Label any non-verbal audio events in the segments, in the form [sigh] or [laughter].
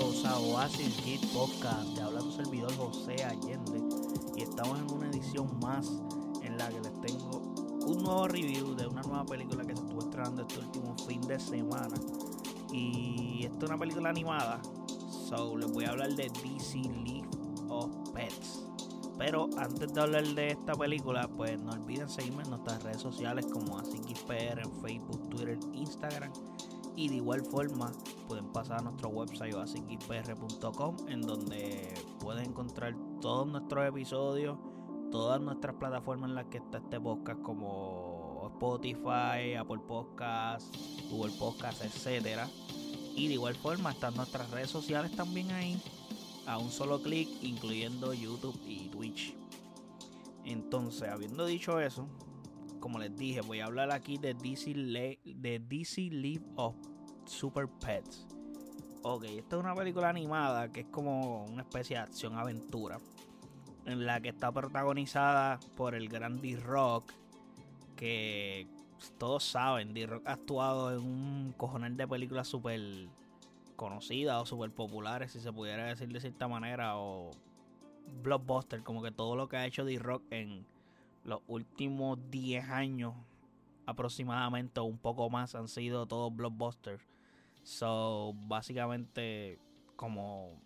Bienvenidos a Oasis Geek Podcast. Te habla tu servidor José Allende. Y estamos en una edición más en la que les tengo un nuevo review de una nueva película que se estuvo estrenando este último fin de semana. Y esto es una película animada. So les voy a hablar de DC League of Pets. Pero antes de hablar de esta película, pues no olviden seguirme en nuestras redes sociales como AsiKisPR en Facebook, Twitter, Instagram. Y de igual forma pueden pasar a nuestro website asikispr.com en donde pueden encontrar todos nuestros episodios, todas nuestras plataformas en las que está este podcast como Spotify, Apple Podcasts, Google Podcasts, etcétera. Y de igual forma están nuestras redes sociales también ahí a un solo clic, incluyendo YouTube y Twitch. Entonces, habiendo dicho eso, como les dije, voy a hablar aquí de DC, de DC League of Super Pets. Ok, esta es una película animada que es como una especie de acción-aventura. En la que está protagonizada por el gran D-Rock. Que todos saben, D-Rock ha actuado en un cojonal de películas súper conocidas o súper populares, si se pudiera decir de cierta manera. O blockbuster, como que todo lo que ha hecho D-Rock en los últimos 10 años aproximadamente o un poco más han sido todos blockbusters. So, básicamente, como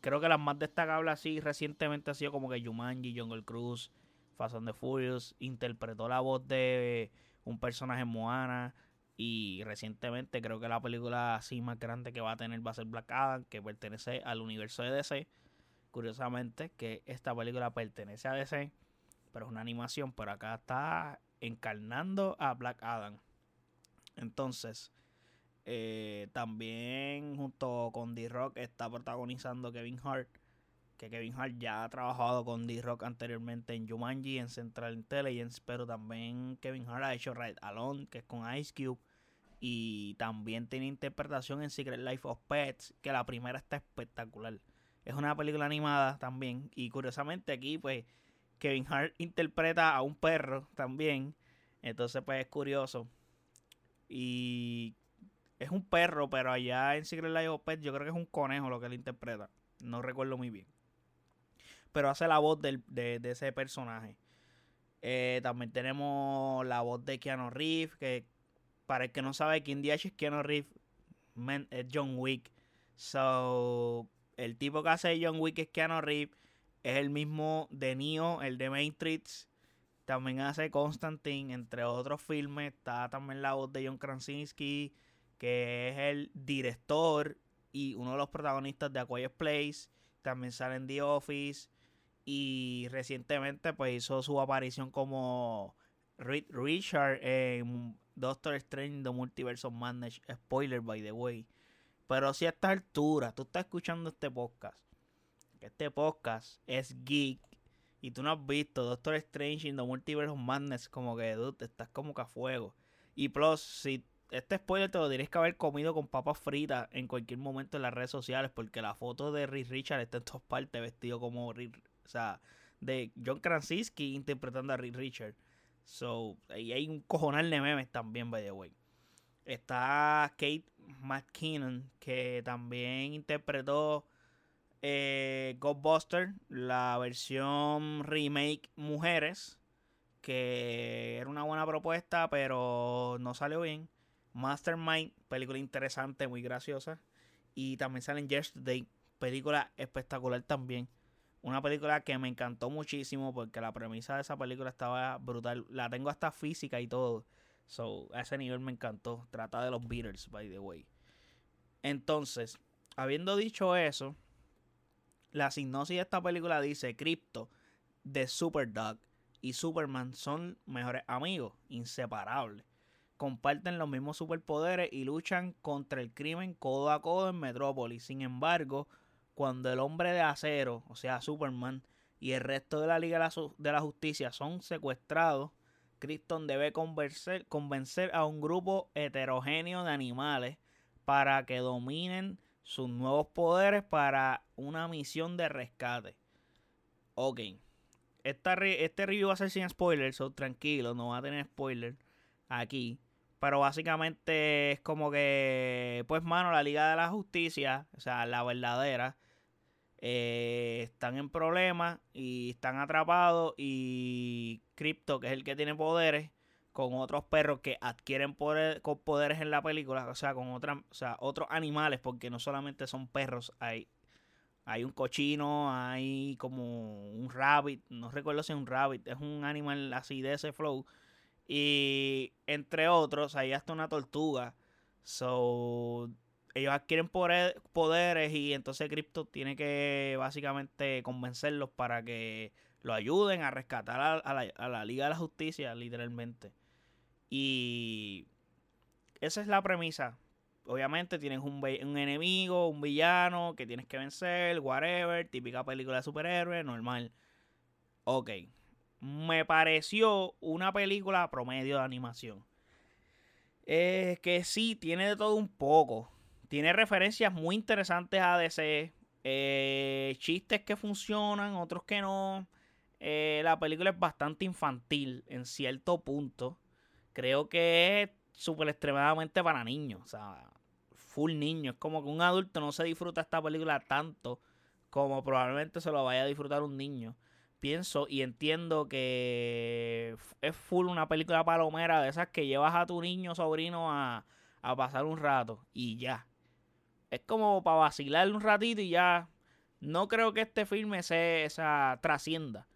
creo que las más destacables así recientemente ha sido como que Jumanji, Jungle Cruise, Fast and the Furious, interpretó la voz de un personaje Moana y recientemente creo que la película así más grande que va a tener va a ser Black Adam, que pertenece al universo de DC. Curiosamente que esta película pertenece a DC, pero es una animación, pero acá está encarnando a Black Adam. Entonces, eh, también junto con D-Rock está protagonizando Kevin Hart. Que Kevin Hart ya ha trabajado con D-Rock anteriormente en Jumanji, en Central Intelligence. Pero también Kevin Hart ha hecho Ride Alone, que es con Ice Cube. Y también tiene interpretación en Secret Life of Pets, que la primera está espectacular. Es una película animada también. Y curiosamente aquí, pues, Kevin Hart interpreta a un perro también. Entonces, pues es curioso. Y es un perro, pero allá en Secret Life of Pets yo creo que es un conejo lo que él interpreta. No recuerdo muy bien. Pero hace la voz de, ese personaje. Eh, también tenemos la voz de Keanu Reeves, que para el que no sabe quién día es Keanu Reeves, es John Wick. So, el tipo que hace John Wick es Keanu Reeves. Es el mismo de Neo, el de Matrix. También hace Constantine, entre otros filmes. Está también la voz de John Krasinski que es el director y uno de los protagonistas de Aquarius Place. También sale en The Office. Y recientemente pues hizo su aparición como Richard en Doctor Strange The Multiverse of Madness. Spoiler by the way. Pero si a esta altura tú estás escuchando este podcast. Este podcast es geek. Y tú no has visto Doctor Strange in The Multiverse of Madness. Como que tú estás como que a fuego. Y plus, si este spoiler te lo tienes que haber comido con papas fritas en cualquier momento en las redes sociales porque la foto de Rick Richard está en todas partes vestido como Rick, o sea, de John Krasinski interpretando a Rick Richard. So, ahí hay un cojonal de memes también, by the way. Está Kate McKinnon, que también interpretó eh, Ghostbuster, la versión remake Mujeres, que era una buena propuesta, pero no salió bien. Mastermind, película interesante, muy graciosa. Y también sale en Yesterday, película espectacular también. Una película que me encantó muchísimo porque la premisa de esa película estaba brutal. La tengo hasta física y todo. So, a ese nivel me encantó. Trata de los Beatles, by the way. Entonces, habiendo dicho eso, la sinopsis de esta película dice: Crypto de Superdog y Superman son mejores amigos, inseparables comparten los mismos superpoderes y luchan contra el crimen codo a codo en Metrópolis. Sin embargo, cuando el hombre de acero, o sea, Superman, y el resto de la Liga de la Justicia son secuestrados, Krypton debe convencer, a un grupo heterogéneo de animales para que dominen sus nuevos poderes para una misión de rescate. Ok. este review va a ser sin spoilers, so tranquilo, no va a tener spoilers aquí. Pero básicamente es como que, pues, mano, la Liga de la Justicia, o sea, la verdadera, eh, están en problemas y están atrapados. Y Crypto, que es el que tiene poderes, con otros perros que adquieren poder, con poderes en la película, o sea, con otra, o sea, otros animales, porque no solamente son perros, hay, hay un cochino, hay como un rabbit, no recuerdo si es un rabbit, es un animal así de ese flow. Y entre otros, hay hasta una tortuga. So, ellos adquieren poderes y entonces Crypto tiene que básicamente convencerlos para que lo ayuden a rescatar a, la, a la Liga de la Justicia, literalmente. Y esa es la premisa. Obviamente tienes un, un, enemigo, un villano que tienes que vencer, whatever, típica película de superhéroe, normal. Ok. Me pareció una película promedio de animación. Es que sí, tiene de todo un poco. Tiene referencias muy interesantes a DC. Eh, chistes que funcionan, otros que no. Eh, la película es bastante infantil en cierto punto creo que es súper extremadamente para niños. O sea, full niño. Es como que un adulto no se disfruta esta película tanto como probablemente se lo vaya a disfrutar un niño. Pienso y entiendo que es full una película palomera de esas que llevas a tu niño sobrino a, a pasar un rato y ya. Es como para vacilar un ratito y ya. No creo que este filme se esa trascienda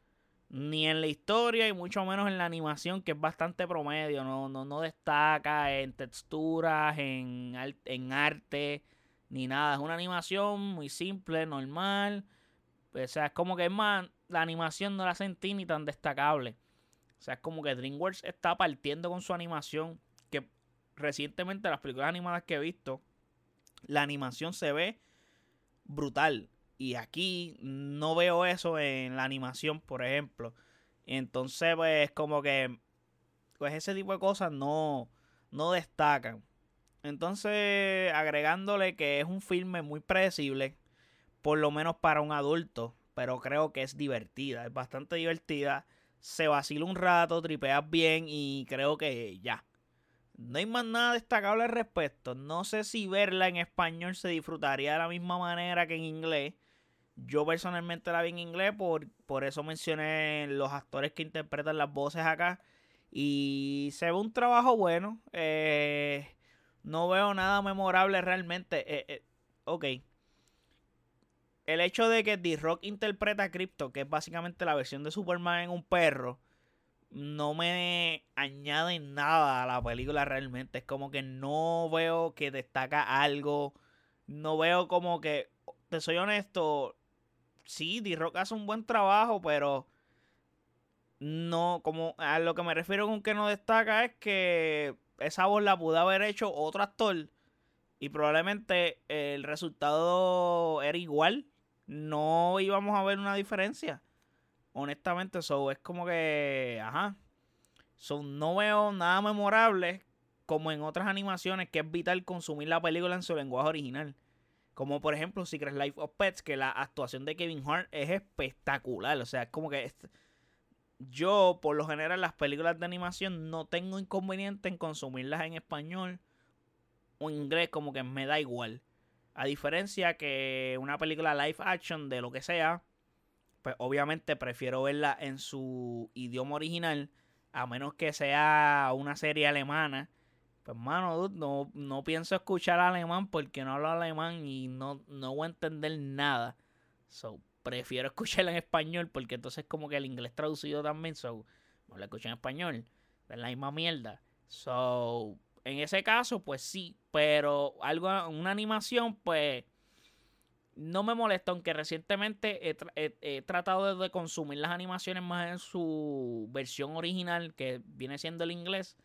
ni en la historia y mucho menos en la animación, que es bastante promedio, no, no, no destaca en texturas, en, en arte, ni nada. Es una animación muy simple, normal. O sea, es como que es más, la animación no la sentí ni tan destacable. O sea, es como que DreamWorks está partiendo con su animación, que recientemente las películas animadas que he visto, la animación se ve brutal. Y aquí no veo eso en la animación, por ejemplo. Entonces, pues, como que. Pues ese tipo de cosas no, no destacan. Entonces, agregándole que es un filme muy predecible, por lo menos para un adulto, pero creo que es divertida, es bastante divertida. Se vacila un rato, tripeas bien y creo que ya. No hay más nada destacable al respecto. No sé si verla en español se disfrutaría de la misma manera que en inglés. Yo personalmente la vi en inglés, por, por eso mencioné los actores que interpretan las voces acá. Y se ve un trabajo bueno. Eh, no veo nada memorable realmente. Eh, eh, ok. El hecho de que D-Rock interpreta a Crypto, que es básicamente la versión de Superman en un perro, no me añade nada a la película realmente. Es como que no veo que destaca algo. No veo como que, te soy honesto, sí, D-Rock hace un buen trabajo, pero no, como a lo que me refiero con que no destaca es que esa voz la pudo haber hecho otro actor y probablemente el resultado era igual. No íbamos a ver una diferencia. Honestamente, eso es como que, ajá. So, no veo nada memorable como en otras animaciones que es vital consumir la película en su lenguaje original. Como por ejemplo Secret Life of Pets, que la actuación de Kevin Hart es espectacular. O sea, es como que yo, por lo general, las películas de animación no tengo inconveniente en consumirlas en español o inglés, como que me da igual. A diferencia que una película live action de lo que sea, pues obviamente prefiero verla en su idioma original, a menos que sea una serie alemana pues, mano, no, no pienso escuchar alemán porque no hablo alemán y no, no voy a entender nada. So, prefiero [laughs] escucharla en español porque entonces como que el inglés traducido también, so, no la escucho en español. Es la misma mierda. So, en ese caso, pues sí, pero algo, una animación, pues no me molesta, aunque recientemente he, tratado de, consumir las animaciones más en su versión original, que viene siendo el inglés.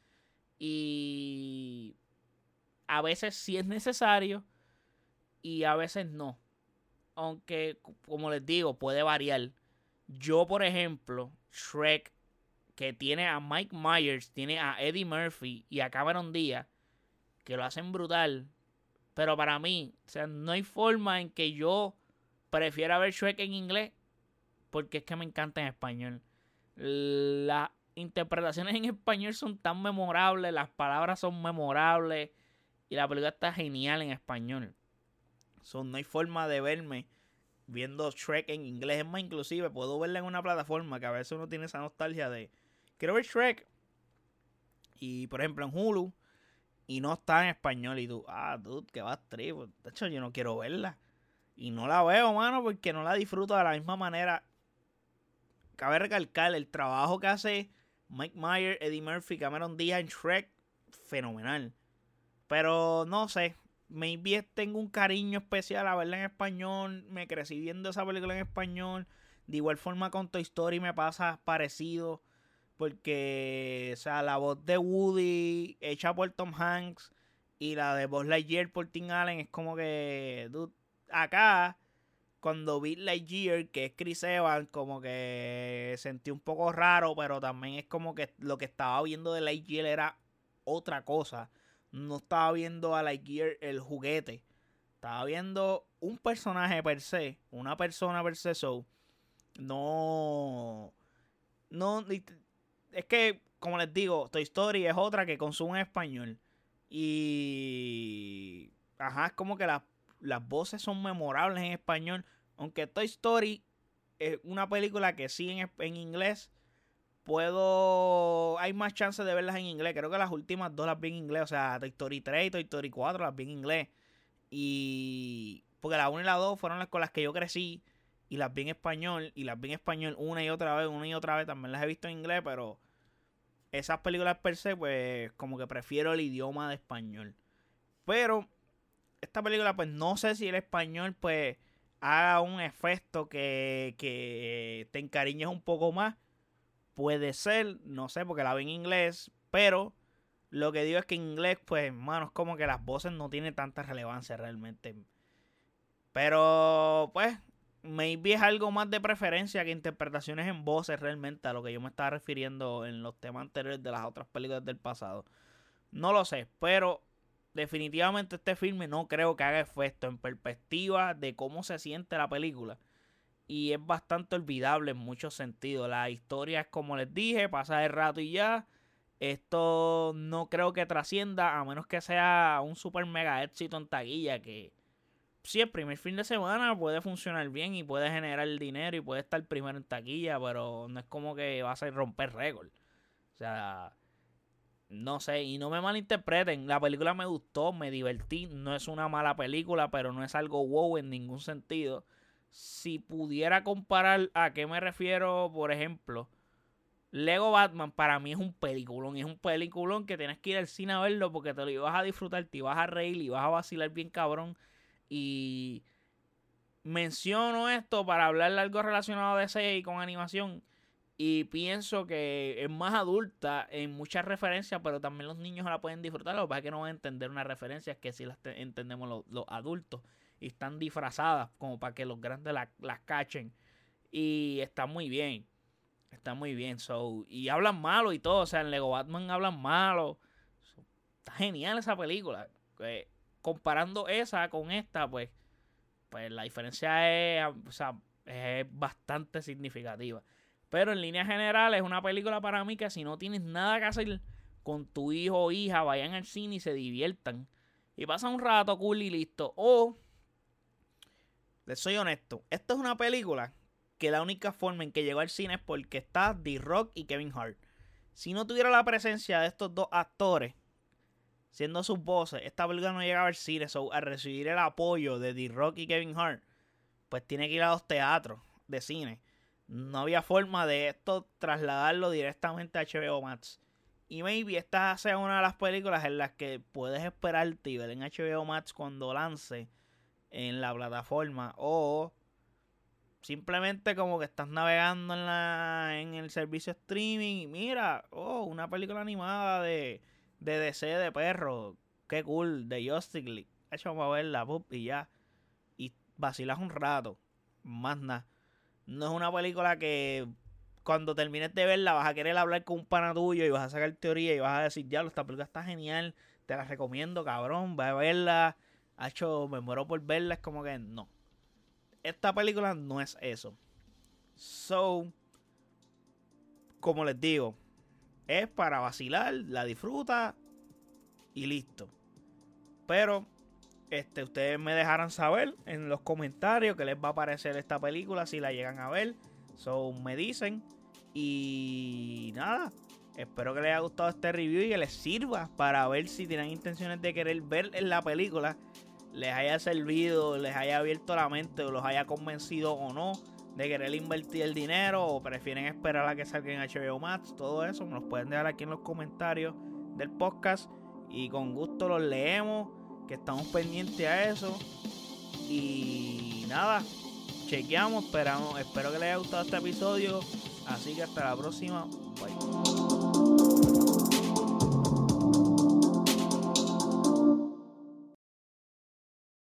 Y a veces sí es necesario y a veces no. Aunque, como les digo, puede variar. Yo, por ejemplo, Shrek, que tiene a Mike Myers, tiene a Eddie Murphy y a Cameron Díaz, que lo hacen brutal. Pero para mí, o sea, no hay forma en que yo prefiera ver Shrek en inglés, porque es que me encanta en español. La interpretaciones en español son tan memorables, las palabras son memorables y la película está genial en español. Son, no hay forma de verme viendo Shrek en inglés. Es más, inclusive puedo verla en una plataforma que a veces uno tiene esa nostalgia de quiero ver Shrek. Y por ejemplo en Hulu y no está en español y tú, ah, dude, que va tripo. De hecho, yo no quiero verla. Y no la veo, mano, porque no la disfruto de la misma manera. Cabe recalcar el trabajo que hace Mike Myers, Eddie Murphy, Cameron Diaz en Shrek, fenomenal. Pero no sé, maybe tengo un cariño especial a verla en español. Me crecí viendo esa película en español. De igual forma con Toy Story me pasa parecido. Porque, o sea, la voz de Woody hecha por Tom Hanks y la de Buzz Lightyear por Tim Allen es como que, acá, cuando vi Lightyear, que es Chris Evans, como que sentí un poco raro, pero también es como que lo que estaba viendo de Lightyear era otra cosa. No estaba viendo a Lightyear el juguete. Estaba viendo un personaje per se, una persona per se, so. No. No. Es que, como les digo, Toy Story es otra que consume en español. Y. Ajá, es como que las las voces son memorables en español. Aunque Toy Story es una película que sí en, inglés. Puedo. Hay más chances de verlas en inglés. Creo que las últimas dos las vi en inglés. O sea, Toy Story 3 y Toy Story 4 las vi en inglés. Y. Porque la 1 y la 2 fueron las con las que yo crecí. Y las vi en español. Y las vi en español una y otra vez, una y otra vez. También las he visto en inglés, pero. Esas películas per se, pues. Como que prefiero el idioma de español. Pero esta película, pues no sé si el español, pues haga un efecto que, que te encariñes un poco más. Puede ser, no sé, porque la vi en inglés, pero lo que digo es que en inglés, pues, hermano, es como que las voces no tienen tanta relevancia realmente. Pero, pues, maybe es algo más de preferencia que interpretaciones en voces realmente a lo que yo me estaba refiriendo en los temas anteriores de las otras películas del pasado. No lo sé, pero definitivamente este filme no creo que haga efecto en perspectiva de cómo se siente la película. Y es bastante olvidable en muchos sentidos. La historia es como les dije, pasa de rato y ya. Esto no creo que trascienda a menos que sea un super mega éxito en taquilla que sí, el primer fin de semana puede funcionar bien y puede generar dinero y puede estar primero en taquilla, pero no es como que va a romper récord. O sea, no sé, y no me malinterpreten, la película me gustó, me divertí, no es una mala película, pero no es algo wow en ningún sentido. Si pudiera comparar a qué me refiero, por ejemplo, Lego Batman para mí es un peliculón, es un peliculón que tienes que ir al cine a verlo porque te lo ibas a disfrutar, te ibas a reír y vas a vacilar bien cabrón. Y menciono esto para hablar de algo relacionado a DC y con animación y pienso que es más adulta en muchas referencias, pero también los niños la pueden disfrutar. Lo que pasa es que no van a entender unas referencias que sí las entendemos los, adultos. Y están disfrazadas como para que los grandes las cachen. Y está muy bien. Está muy bien. So, y hablan malo y todo. O sea, en Lego Batman hablan malo. está genial esa película. Comparando esa con esta, pues, pues la diferencia es, o sea, es bastante significativa. Pero en línea general es una película para mí que si no tienes nada que hacer con tu hijo o hija, vayan al cine y se diviertan. Y pasan un rato cool y listo. O, les soy honesto, esta es una película que la única forma en que llegó al cine es porque está The Rock y Kevin Hart. Si no tuviera la presencia de estos dos actores, siendo sus voces, esta película no llegaba al cine. So, al recibir el apoyo de The Rock y Kevin Hart, pues tiene que ir a los teatros de cine no había forma de esto trasladarlo directamente a HBO Max. Y maybe esta sea una de las películas en las que puedes esperarte y ver en HBO Max cuando lance en la plataforma. O simplemente como que estás navegando en, la, en el servicio streaming y mira, oh, una película animada de, de DC de perro. Qué cool, de Justice League. Vamos a verla, y ya. Y vacilas un rato. Más nada. No es una película que cuando termines de verla vas a querer hablar con un pana tuyo y vas a sacar teoría y vas a decir, ya, esta película está genial, te la recomiendo, cabrón, va a verla. hecho, me muero por verla, es como que no. Esta película no es eso. So, como les digo, es para vacilar, la disfruta y listo. Pero este, ustedes me dejarán saber en los comentarios qué les va a parecer esta película si la llegan a ver. So, me dicen. Y nada, espero que les haya gustado este review y que les sirva para ver si tienen intenciones de querer ver en la película. Les haya servido, les haya abierto la mente o los haya convencido o no de querer invertir el dinero o prefieren esperar a que salga en HBO Max. Todo eso los pueden dejar aquí en los comentarios del podcast y con gusto los leemos que estamos pendientes a eso. Y nada, chequeamos, esperamos, espero que les haya gustado este episodio. Así que hasta la próxima. Bye.